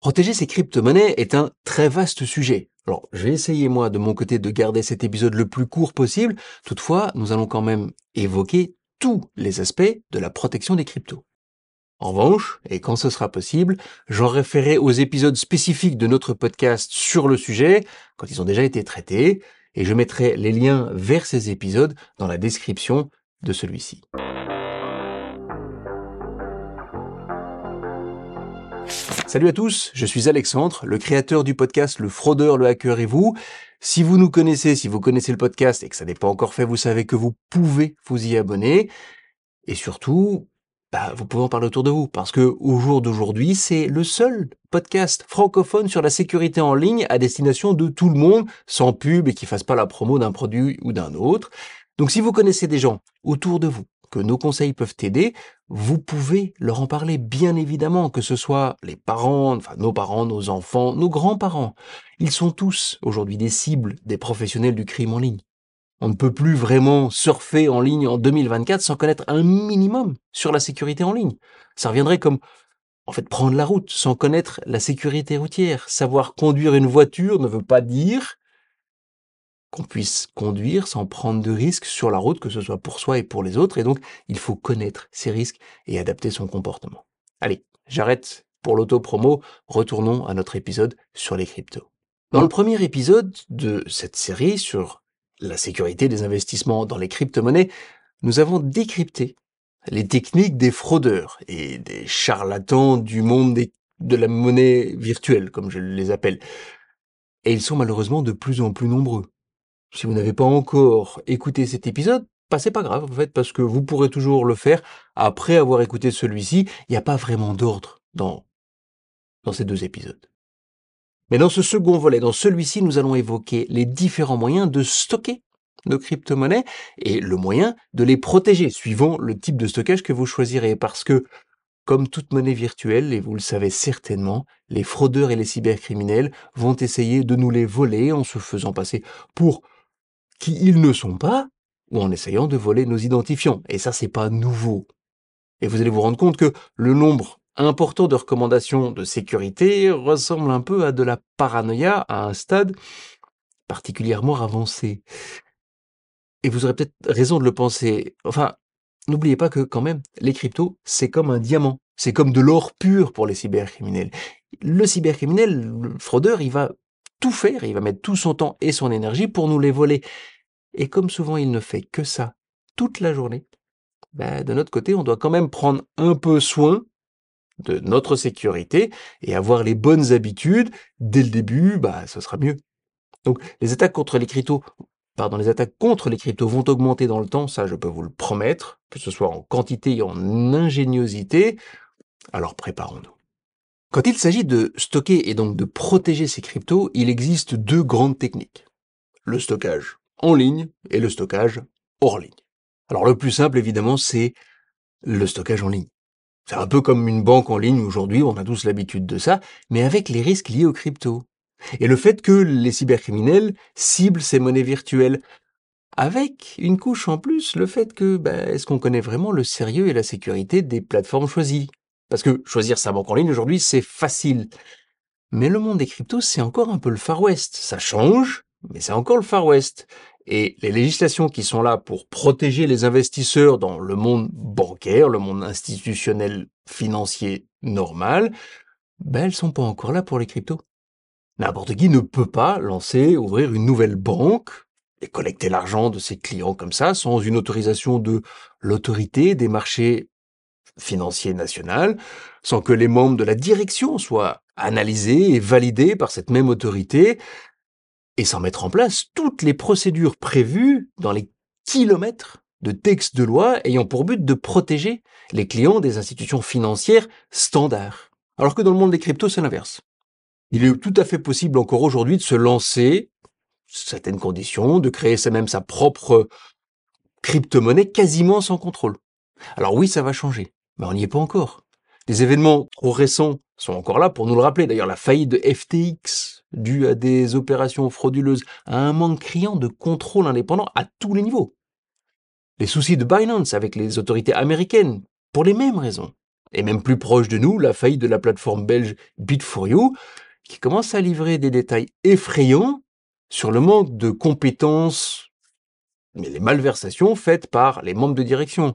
Protéger ces crypto-monnaies est un très vaste sujet. Alors, je vais essayer moi de mon côté de garder cet épisode le plus court possible. Toutefois, nous allons quand même évoquer tous les aspects de la protection des cryptos. En revanche, et quand ce sera possible, j'en référerai aux épisodes spécifiques de notre podcast sur le sujet, quand ils ont déjà été traités, et je mettrai les liens vers ces épisodes dans la description de celui-ci. Salut à tous, je suis Alexandre, le créateur du podcast Le Fraudeur, le Hacker et vous. Si vous nous connaissez, si vous connaissez le podcast et que ça n'est pas encore fait, vous savez que vous pouvez vous y abonner. Et surtout, bah, vous pouvez en parler autour de vous, parce que au jour d'aujourd'hui, c'est le seul podcast francophone sur la sécurité en ligne à destination de tout le monde, sans pub et qui fasse pas la promo d'un produit ou d'un autre. Donc si vous connaissez des gens autour de vous que nos conseils peuvent aider, vous pouvez leur en parler bien évidemment, que ce soit les parents, nos parents, nos enfants, nos grands-parents. Ils sont tous aujourd'hui des cibles des professionnels du crime en ligne. On ne peut plus vraiment surfer en ligne en 2024 sans connaître un minimum sur la sécurité en ligne. Ça reviendrait comme en fait prendre la route sans connaître la sécurité routière. Savoir conduire une voiture ne veut pas dire qu'on puisse conduire sans prendre de risques sur la route, que ce soit pour soi et pour les autres. Et donc, il faut connaître ces risques et adapter son comportement. Allez, j'arrête pour l'auto-promo. Retournons à notre épisode sur les cryptos. Dans le premier épisode de cette série sur la sécurité des investissements dans les crypto-monnaies, nous avons décrypté les techniques des fraudeurs et des charlatans du monde de la monnaie virtuelle, comme je les appelle. Et ils sont malheureusement de plus en plus nombreux. Si vous n'avez pas encore écouté cet épisode, bah c'est pas grave en fait parce que vous pourrez toujours le faire après avoir écouté celui-ci. Il n'y a pas vraiment d'ordre dans dans ces deux épisodes. Mais dans ce second volet, dans celui-ci, nous allons évoquer les différents moyens de stocker nos crypto-monnaies et le moyen de les protéger suivant le type de stockage que vous choisirez parce que comme toute monnaie virtuelle, et vous le savez certainement, les fraudeurs et les cybercriminels vont essayer de nous les voler en se faisant passer pour qui ils ne sont pas, ou en essayant de voler nos identifiants. Et ça, c'est pas nouveau. Et vous allez vous rendre compte que le nombre important de recommandations de sécurité ressemble un peu à de la paranoïa à un stade particulièrement avancé. Et vous aurez peut-être raison de le penser. Enfin, n'oubliez pas que quand même, les cryptos, c'est comme un diamant. C'est comme de l'or pur pour les cybercriminels. Le cybercriminel, le fraudeur, il va tout faire, il va mettre tout son temps et son énergie pour nous les voler. Et comme souvent il ne fait que ça toute la journée, ben, de notre côté, on doit quand même prendre un peu soin de notre sécurité et avoir les bonnes habitudes dès le début, bah, ce sera mieux. Donc, les attaques contre les cryptos, pardon, les attaques contre les cryptos vont augmenter dans le temps, ça je peux vous le promettre, que ce soit en quantité et en ingéniosité. Alors préparons-nous. Quand il s'agit de stocker et donc de protéger ces cryptos, il existe deux grandes techniques. Le stockage en ligne et le stockage hors ligne. Alors le plus simple évidemment c'est le stockage en ligne. C'est un peu comme une banque en ligne aujourd'hui, on a tous l'habitude de ça, mais avec les risques liés aux cryptos. Et le fait que les cybercriminels ciblent ces monnaies virtuelles avec une couche en plus, le fait que, ben, est-ce qu'on connaît vraiment le sérieux et la sécurité des plateformes choisies? Parce que choisir sa banque en ligne aujourd'hui, c'est facile. Mais le monde des cryptos, c'est encore un peu le Far West. Ça change, mais c'est encore le Far West. Et les législations qui sont là pour protéger les investisseurs dans le monde bancaire, le monde institutionnel financier normal, ben elles sont pas encore là pour les cryptos. N'importe qui ne peut pas lancer, ouvrir une nouvelle banque et collecter l'argent de ses clients comme ça sans une autorisation de l'autorité des marchés financier national, sans que les membres de la direction soient analysés et validés par cette même autorité, et sans mettre en place toutes les procédures prévues dans les kilomètres de textes de loi ayant pour but de protéger les clients des institutions financières standards. Alors que dans le monde des cryptos, c'est l'inverse. Il est tout à fait possible encore aujourd'hui de se lancer, certaines conditions, de créer même sa propre crypto-monnaie quasiment sans contrôle. Alors oui, ça va changer. Mais on n'y est pas encore. Des événements trop récents sont encore là pour nous le rappeler. D'ailleurs, la faillite de FTX, due à des opérations frauduleuses, à un manque criant de contrôle indépendant à tous les niveaux. Les soucis de Binance avec les autorités américaines, pour les mêmes raisons. et même plus proche de nous, la faillite de la plateforme belge Bit4You, qui commence à livrer des détails effrayants sur le manque de compétences, mais les malversations faites par les membres de direction.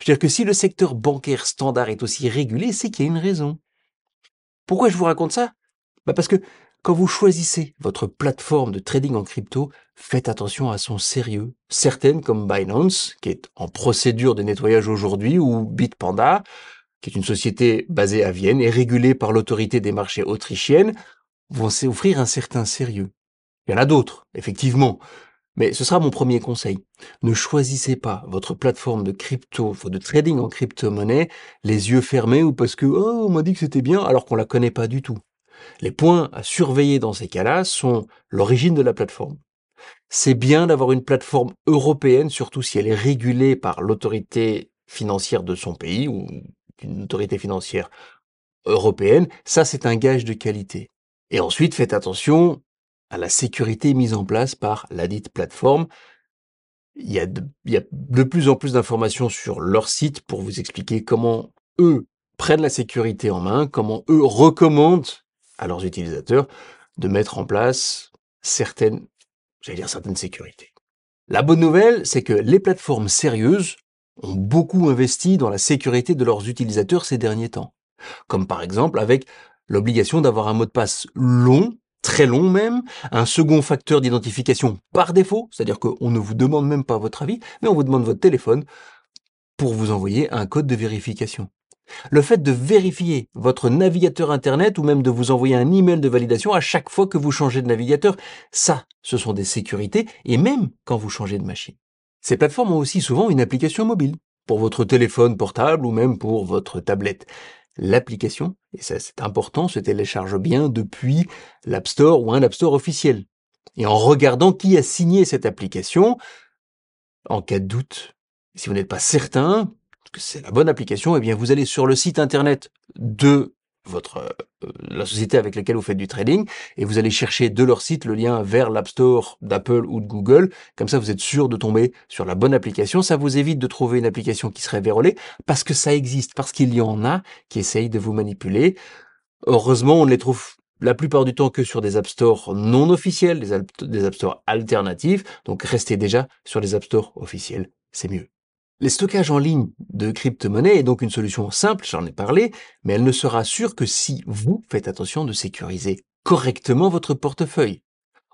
Je veux dire que si le secteur bancaire standard est aussi régulé, c'est qu'il y a une raison. Pourquoi je vous raconte ça? Bah Parce que quand vous choisissez votre plateforme de trading en crypto, faites attention à son sérieux. Certaines, comme Binance, qui est en procédure de nettoyage aujourd'hui, ou Bitpanda, qui est une société basée à Vienne et régulée par l'autorité des marchés autrichienne, vont s'offrir un certain sérieux. Il y en a d'autres, effectivement. Mais ce sera mon premier conseil. Ne choisissez pas votre plateforme de crypto, de trading en crypto-monnaie, les yeux fermés ou parce que, oh, on m'a dit que c'était bien, alors qu'on la connaît pas du tout. Les points à surveiller dans ces cas-là sont l'origine de la plateforme. C'est bien d'avoir une plateforme européenne, surtout si elle est régulée par l'autorité financière de son pays ou une autorité financière européenne. Ça, c'est un gage de qualité. Et ensuite, faites attention à la sécurité mise en place par la dite plateforme. Il y a de, il y a de plus en plus d'informations sur leur site pour vous expliquer comment eux prennent la sécurité en main, comment eux recommandent à leurs utilisateurs de mettre en place certaines, j'allais dire certaines sécurités. La bonne nouvelle, c'est que les plateformes sérieuses ont beaucoup investi dans la sécurité de leurs utilisateurs ces derniers temps. Comme par exemple avec l'obligation d'avoir un mot de passe long, très long même, un second facteur d'identification par défaut, c'est-à-dire qu'on ne vous demande même pas votre avis, mais on vous demande votre téléphone pour vous envoyer un code de vérification. Le fait de vérifier votre navigateur Internet ou même de vous envoyer un email de validation à chaque fois que vous changez de navigateur, ça, ce sont des sécurités et même quand vous changez de machine. Ces plateformes ont aussi souvent une application mobile pour votre téléphone portable ou même pour votre tablette. L'application, et ça c'est important, se télécharge bien depuis l'App Store ou un App Store officiel. Et en regardant qui a signé cette application, en cas de doute, si vous n'êtes pas certain, que c'est la bonne application, eh bien vous allez sur le site internet de votre euh, la société avec laquelle vous faites du trading et vous allez chercher de leur site le lien vers l'App Store d'Apple ou de Google. Comme ça, vous êtes sûr de tomber sur la bonne application. Ça vous évite de trouver une application qui serait vérolée parce que ça existe, parce qu'il y en a qui essayent de vous manipuler. Heureusement, on ne les trouve la plupart du temps que sur des App Store non officiels, des, App Store alternatifs. Donc restez déjà sur les App Store officiels, c'est mieux. Les stockages en ligne de crypto-monnaies est donc une solution simple, j'en ai parlé, mais elle ne sera sûre que si vous faites attention de sécuriser correctement votre portefeuille.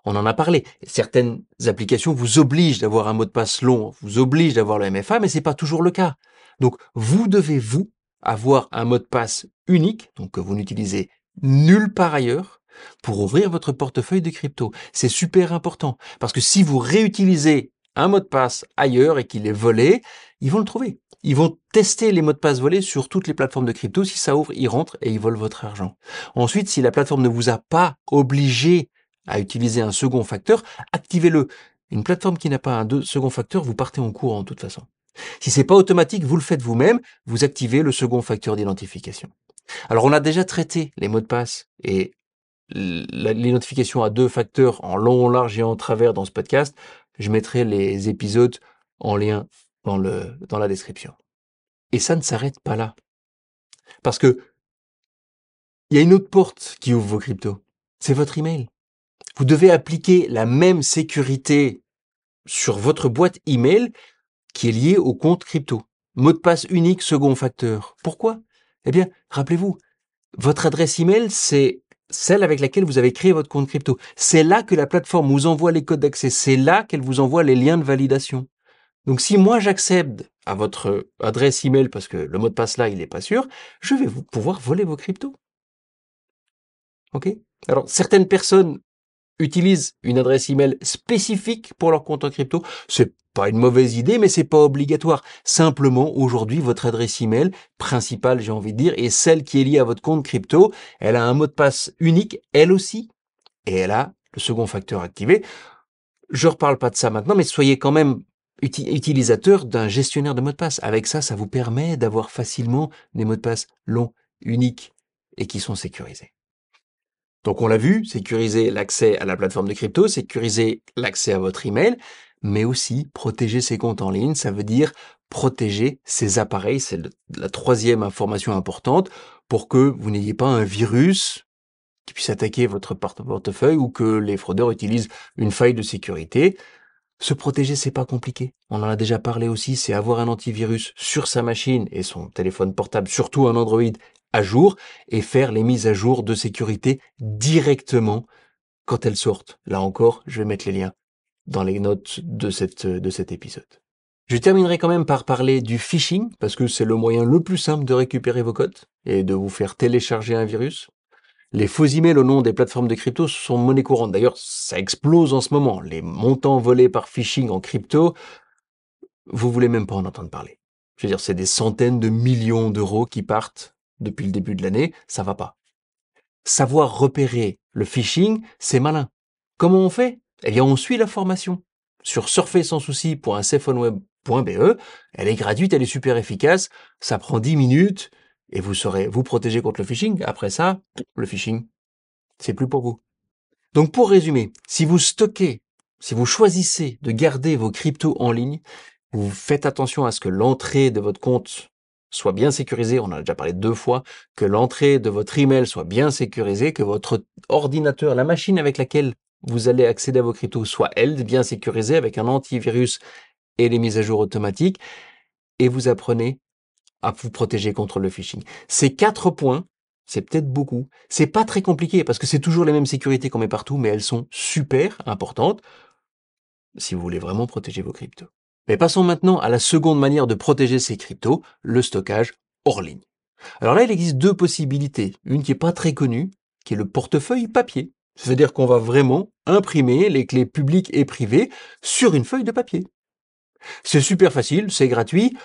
On en a parlé. Certaines applications vous obligent d'avoir un mot de passe long, vous obligent d'avoir le MFA, mais c'est pas toujours le cas. Donc, vous devez, vous, avoir un mot de passe unique, donc que vous n'utilisez nulle part ailleurs, pour ouvrir votre portefeuille de crypto. C'est super important. Parce que si vous réutilisez un mot de passe ailleurs et qu'il est volé, ils vont le trouver. Ils vont tester les mots de passe volés sur toutes les plateformes de crypto. Si ça ouvre, ils rentrent et ils volent votre argent. Ensuite, si la plateforme ne vous a pas obligé à utiliser un second facteur, activez-le. Une plateforme qui n'a pas un second facteur, vous partez en courant de toute façon. Si c'est pas automatique, vous le faites vous-même, vous activez le second facteur d'identification. Alors on a déjà traité les mots de passe et l'identification à deux facteurs en long, large et en travers dans ce podcast. Je mettrai les épisodes en lien dans, le, dans la description. Et ça ne s'arrête pas là. Parce que il y a une autre porte qui ouvre vos cryptos. C'est votre email. Vous devez appliquer la même sécurité sur votre boîte email qui est liée au compte crypto. Mot de passe unique, second facteur. Pourquoi? Eh bien, rappelez-vous, votre adresse email, c'est celle avec laquelle vous avez créé votre compte crypto. C'est là que la plateforme vous envoie les codes d'accès. C'est là qu'elle vous envoie les liens de validation. Donc si moi j'accède à votre adresse email parce que le mot de passe là il n'est pas sûr, je vais vous pouvoir voler vos cryptos. Ok? Alors certaines personnes utilisent une adresse email spécifique pour leur compte en crypto. C'est pas une mauvaise idée, mais c'est pas obligatoire. Simplement, aujourd'hui, votre adresse email principale, j'ai envie de dire, est celle qui est liée à votre compte crypto. Elle a un mot de passe unique, elle aussi, et elle a le second facteur activé. Je reparle pas de ça maintenant, mais soyez quand même utilisateur d'un gestionnaire de mots de passe. Avec ça, ça vous permet d'avoir facilement des mots de passe longs, uniques et qui sont sécurisés. Donc on l'a vu, sécuriser l'accès à la plateforme de crypto, sécuriser l'accès à votre email, mais aussi protéger ses comptes en ligne, ça veut dire protéger ces appareils. C'est la troisième information importante pour que vous n'ayez pas un virus qui puisse attaquer votre portefeuille ou que les fraudeurs utilisent une faille de sécurité. Se protéger, c'est pas compliqué. On en a déjà parlé aussi, c'est avoir un antivirus sur sa machine et son téléphone portable, surtout un Android, à jour et faire les mises à jour de sécurité directement quand elles sortent. Là encore, je vais mettre les liens dans les notes de, cette, de cet épisode. Je terminerai quand même par parler du phishing, parce que c'est le moyen le plus simple de récupérer vos codes et de vous faire télécharger un virus. Les faux emails au nom des plateformes de crypto sont monnaie courante. D'ailleurs, ça explose en ce moment. Les montants volés par phishing en crypto, vous voulez même pas en entendre parler. Je veux dire, c'est des centaines de millions d'euros qui partent depuis le début de l'année. Ça va pas. Savoir repérer le phishing, c'est malin. Comment on fait? Eh bien, on suit la formation. Sur surfer-sans-souci.cephoneWeb.be, elle est gratuite, elle est super efficace, ça prend 10 minutes, et vous serez vous protéger contre le phishing. Après ça, le phishing, c'est plus pour vous. Donc pour résumer, si vous stockez, si vous choisissez de garder vos cryptos en ligne, vous faites attention à ce que l'entrée de votre compte soit bien sécurisée, on en a déjà parlé deux fois, que l'entrée de votre email soit bien sécurisée, que votre ordinateur, la machine avec laquelle vous allez accéder à vos cryptos soit elle bien sécurisée avec un antivirus et les mises à jour automatiques, et vous apprenez à vous protéger contre le phishing. Ces quatre points, c'est peut-être beaucoup. C'est pas très compliqué parce que c'est toujours les mêmes sécurités qu'on met partout, mais elles sont super importantes si vous voulez vraiment protéger vos cryptos. Mais passons maintenant à la seconde manière de protéger ces cryptos, le stockage hors ligne. Alors là, il existe deux possibilités. Une qui est pas très connue, qui est le portefeuille papier. C'est-à-dire qu'on va vraiment imprimer les clés publiques et privées sur une feuille de papier. C'est super facile, c'est gratuit.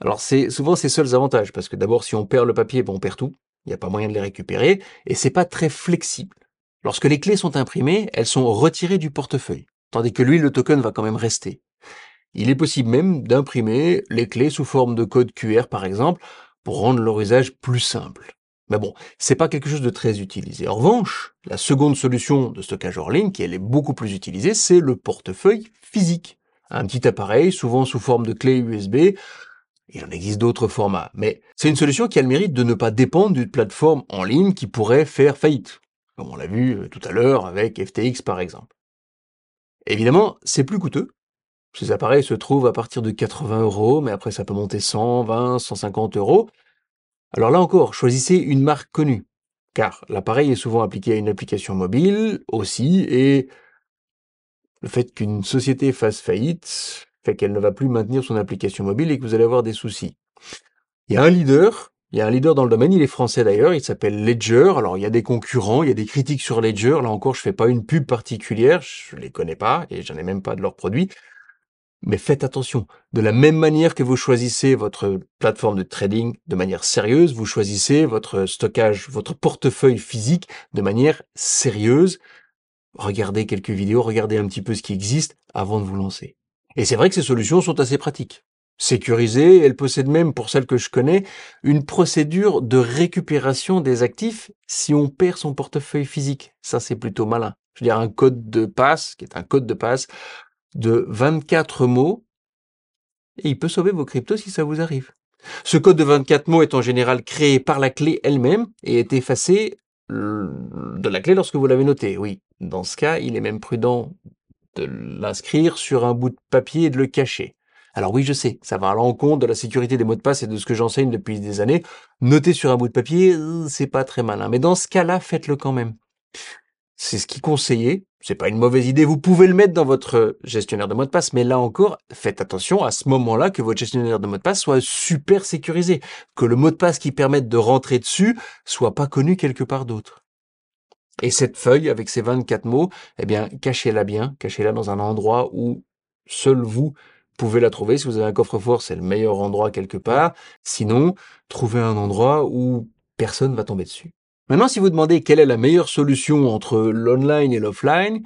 Alors c'est souvent ses seuls avantages, parce que d'abord si on perd le papier, bon, on perd tout. Il n'y a pas moyen de les récupérer, et c'est pas très flexible. Lorsque les clés sont imprimées, elles sont retirées du portefeuille, tandis que lui, le token va quand même rester. Il est possible même d'imprimer les clés sous forme de code QR par exemple pour rendre leur usage plus simple. Mais bon, c'est pas quelque chose de très utilisé. En revanche, la seconde solution de stockage hors ligne, qui elle est beaucoup plus utilisée, c'est le portefeuille physique. Un petit appareil, souvent sous forme de clé USB. Il en existe d'autres formats, mais c'est une solution qui a le mérite de ne pas dépendre d'une plateforme en ligne qui pourrait faire faillite, comme on l'a vu euh, tout à l'heure avec FTX par exemple. Évidemment, c'est plus coûteux, ces appareils se trouvent à partir de 80 euros, mais après ça peut monter 100, 20, 150 euros. Alors là encore, choisissez une marque connue, car l'appareil est souvent appliqué à une application mobile aussi, et le fait qu'une société fasse faillite fait qu'elle ne va plus maintenir son application mobile et que vous allez avoir des soucis. Il y a un leader, il y a un leader dans le domaine, il est français d'ailleurs, il s'appelle Ledger. Alors il y a des concurrents, il y a des critiques sur Ledger. Là encore, je fais pas une pub particulière, je les connais pas et j'en ai même pas de leurs produits. Mais faites attention. De la même manière que vous choisissez votre plateforme de trading de manière sérieuse, vous choisissez votre stockage, votre portefeuille physique de manière sérieuse. Regardez quelques vidéos, regardez un petit peu ce qui existe avant de vous lancer. Et c'est vrai que ces solutions sont assez pratiques. Sécurisées, elles possèdent même, pour celles que je connais, une procédure de récupération des actifs si on perd son portefeuille physique. Ça, c'est plutôt malin. Je veux dire, un code de passe, qui est un code de passe, de 24 mots et il peut sauver vos cryptos si ça vous arrive. Ce code de 24 mots est en général créé par la clé elle-même et est effacé de la clé lorsque vous l'avez noté. Oui, dans ce cas, il est même prudent de l'inscrire sur un bout de papier et de le cacher. Alors oui, je sais, ça va à l'encontre de la sécurité des mots de passe et de ce que j'enseigne depuis des années. Noter sur un bout de papier, euh, c'est pas très malin. Mais dans ce cas-là, faites-le quand même. C'est ce qui est conseillé. C'est pas une mauvaise idée. Vous pouvez le mettre dans votre gestionnaire de mot de passe, mais là encore, faites attention à ce moment-là que votre gestionnaire de mot de passe soit super sécurisé, que le mot de passe qui permette de rentrer dessus soit pas connu quelque part d'autre. Et cette feuille avec ces 24 mots, eh bien, cachez-la bien, cachez-la dans un endroit où seul vous pouvez la trouver. Si vous avez un coffre-fort, c'est le meilleur endroit quelque part. Sinon, trouvez un endroit où personne va tomber dessus. Maintenant, si vous demandez quelle est la meilleure solution entre l'online et l'offline,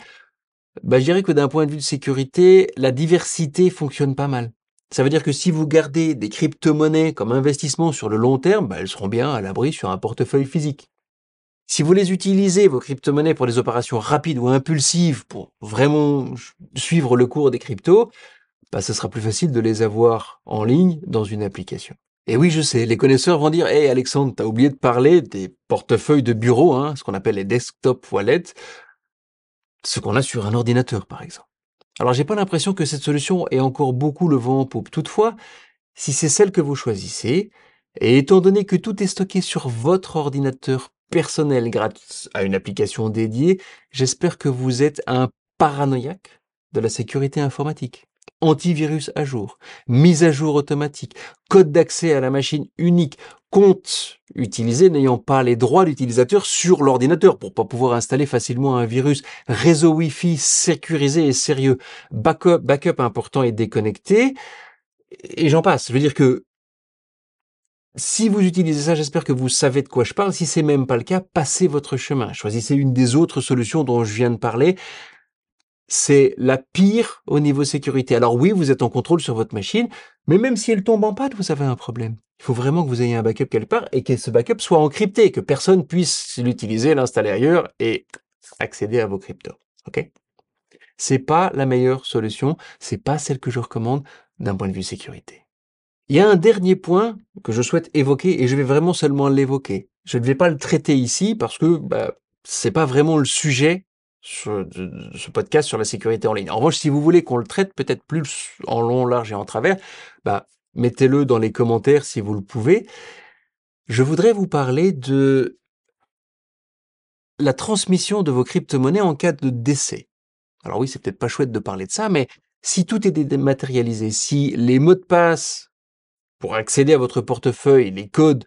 bah, je dirais que d'un point de vue de sécurité, la diversité fonctionne pas mal. Ça veut dire que si vous gardez des crypto-monnaies comme investissement sur le long terme, bah, elles seront bien à l'abri sur un portefeuille physique. Si vous les utilisez, vos crypto-monnaies, pour des opérations rapides ou impulsives, pour vraiment suivre le cours des cryptos, bah, ce sera plus facile de les avoir en ligne dans une application. Et oui, je sais, les connaisseurs vont dire, hey Alexandre, t'as oublié de parler des portefeuilles de bureau, hein, ce qu'on appelle les desktop wallets, ce qu'on a sur un ordinateur par exemple. Alors j'ai pas l'impression que cette solution ait encore beaucoup le vent en poupe. Toutefois, si c'est celle que vous choisissez, et étant donné que tout est stocké sur votre ordinateur personnel grâce à une application dédiée, j'espère que vous êtes un paranoïaque de la sécurité informatique. Antivirus à jour, mise à jour automatique, code d'accès à la machine unique, compte utilisé n'ayant pas les droits d'utilisateur sur l'ordinateur pour pas pouvoir installer facilement un virus, réseau Wi-Fi sécurisé et sérieux, backup, backup important et déconnecté, et j'en passe. Je veux dire que si vous utilisez ça, j'espère que vous savez de quoi je parle. Si c'est même pas le cas, passez votre chemin. Choisissez une des autres solutions dont je viens de parler c'est la pire au niveau sécurité. Alors oui, vous êtes en contrôle sur votre machine, mais même si elle tombe en panne, vous avez un problème. Il faut vraiment que vous ayez un backup quelque part et que ce backup soit encrypté, que personne puisse l'utiliser, l'installer ailleurs et accéder à vos cryptos. OK? C'est pas la meilleure solution, c'est pas celle que je recommande d'un point de vue sécurité. Il y a un dernier point que je souhaite évoquer et je vais vraiment seulement l'évoquer. Je ne vais pas le traiter ici parce que bah, c'est pas vraiment le sujet ce podcast sur la sécurité en ligne. En revanche, si vous voulez qu'on le traite peut-être plus en long, large et en travers, bah, mettez-le dans les commentaires si vous le pouvez. Je voudrais vous parler de la transmission de vos crypto-monnaies en cas de décès. Alors oui, c'est peut-être pas chouette de parler de ça, mais si tout est dématérialisé, si les mots de passe pour accéder à votre portefeuille, les codes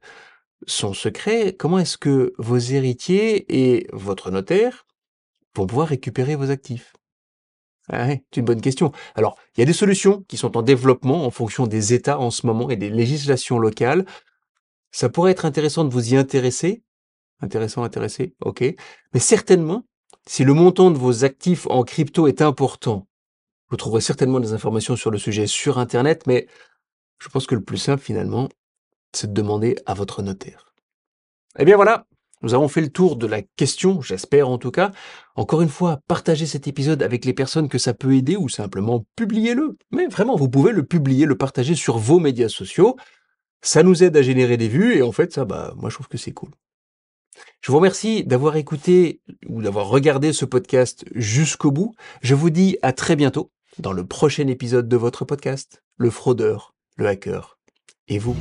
sont secrets, comment est-ce que vos héritiers et votre notaire pour pouvoir récupérer vos actifs? Ah C'est une bonne question. Alors, il y a des solutions qui sont en développement en fonction des États en ce moment et des législations locales. Ça pourrait être intéressant de vous y intéresser. Intéressant, intéressé, ok. Mais certainement, si le montant de vos actifs en crypto est important, vous trouverez certainement des informations sur le sujet sur Internet, mais je pense que le plus simple finalement, c'est de demander à votre notaire. Eh bien voilà, nous avons fait le tour de la question, j'espère en tout cas. Encore une fois, partagez cet épisode avec les personnes que ça peut aider ou simplement publiez-le. Mais vraiment, vous pouvez le publier, le partager sur vos médias sociaux. Ça nous aide à générer des vues et en fait, ça, bah, moi je trouve que c'est cool. Je vous remercie d'avoir écouté ou d'avoir regardé ce podcast jusqu'au bout. Je vous dis à très bientôt dans le prochain épisode de votre podcast, Le fraudeur, le hacker et vous?